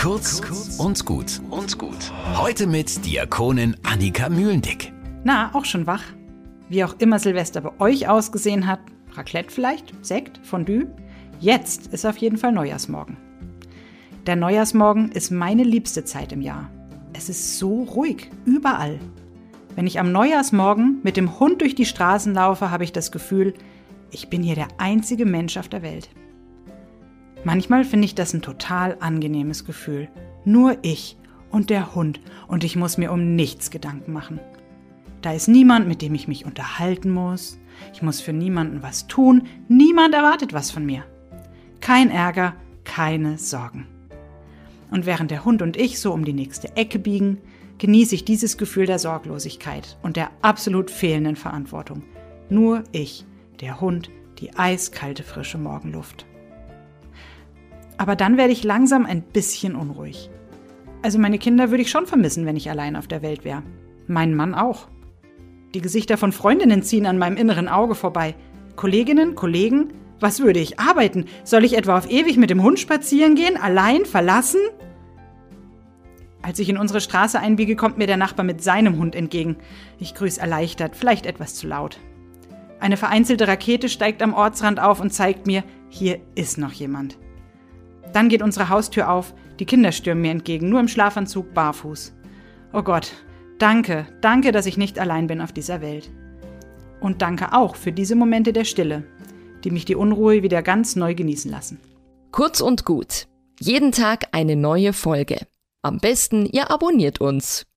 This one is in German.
Kurz und gut und gut. Heute mit Diakonin Annika Mühlendick. Na, auch schon wach? Wie auch immer Silvester bei euch ausgesehen hat, Raclette vielleicht, Sekt, Fondue. Jetzt ist auf jeden Fall Neujahrsmorgen. Der Neujahrsmorgen ist meine liebste Zeit im Jahr. Es ist so ruhig, überall. Wenn ich am Neujahrsmorgen mit dem Hund durch die Straßen laufe, habe ich das Gefühl, ich bin hier der einzige Mensch auf der Welt. Manchmal finde ich das ein total angenehmes Gefühl. Nur ich und der Hund und ich muss mir um nichts Gedanken machen. Da ist niemand, mit dem ich mich unterhalten muss. Ich muss für niemanden was tun. Niemand erwartet was von mir. Kein Ärger, keine Sorgen. Und während der Hund und ich so um die nächste Ecke biegen, genieße ich dieses Gefühl der Sorglosigkeit und der absolut fehlenden Verantwortung. Nur ich, der Hund, die eiskalte frische Morgenluft. Aber dann werde ich langsam ein bisschen unruhig. Also meine Kinder würde ich schon vermissen, wenn ich allein auf der Welt wäre. Mein Mann auch. Die Gesichter von Freundinnen ziehen an meinem inneren Auge vorbei. Kolleginnen, Kollegen, was würde ich arbeiten? Soll ich etwa auf ewig mit dem Hund spazieren gehen, allein, verlassen? Als ich in unsere Straße einbiege, kommt mir der Nachbar mit seinem Hund entgegen. Ich grüße erleichtert, vielleicht etwas zu laut. Eine vereinzelte Rakete steigt am Ortsrand auf und zeigt mir, hier ist noch jemand. Dann geht unsere Haustür auf, die Kinder stürmen mir entgegen, nur im Schlafanzug barfuß. Oh Gott, danke, danke, dass ich nicht allein bin auf dieser Welt. Und danke auch für diese Momente der Stille, die mich die Unruhe wieder ganz neu genießen lassen. Kurz und gut. Jeden Tag eine neue Folge. Am besten, ihr abonniert uns.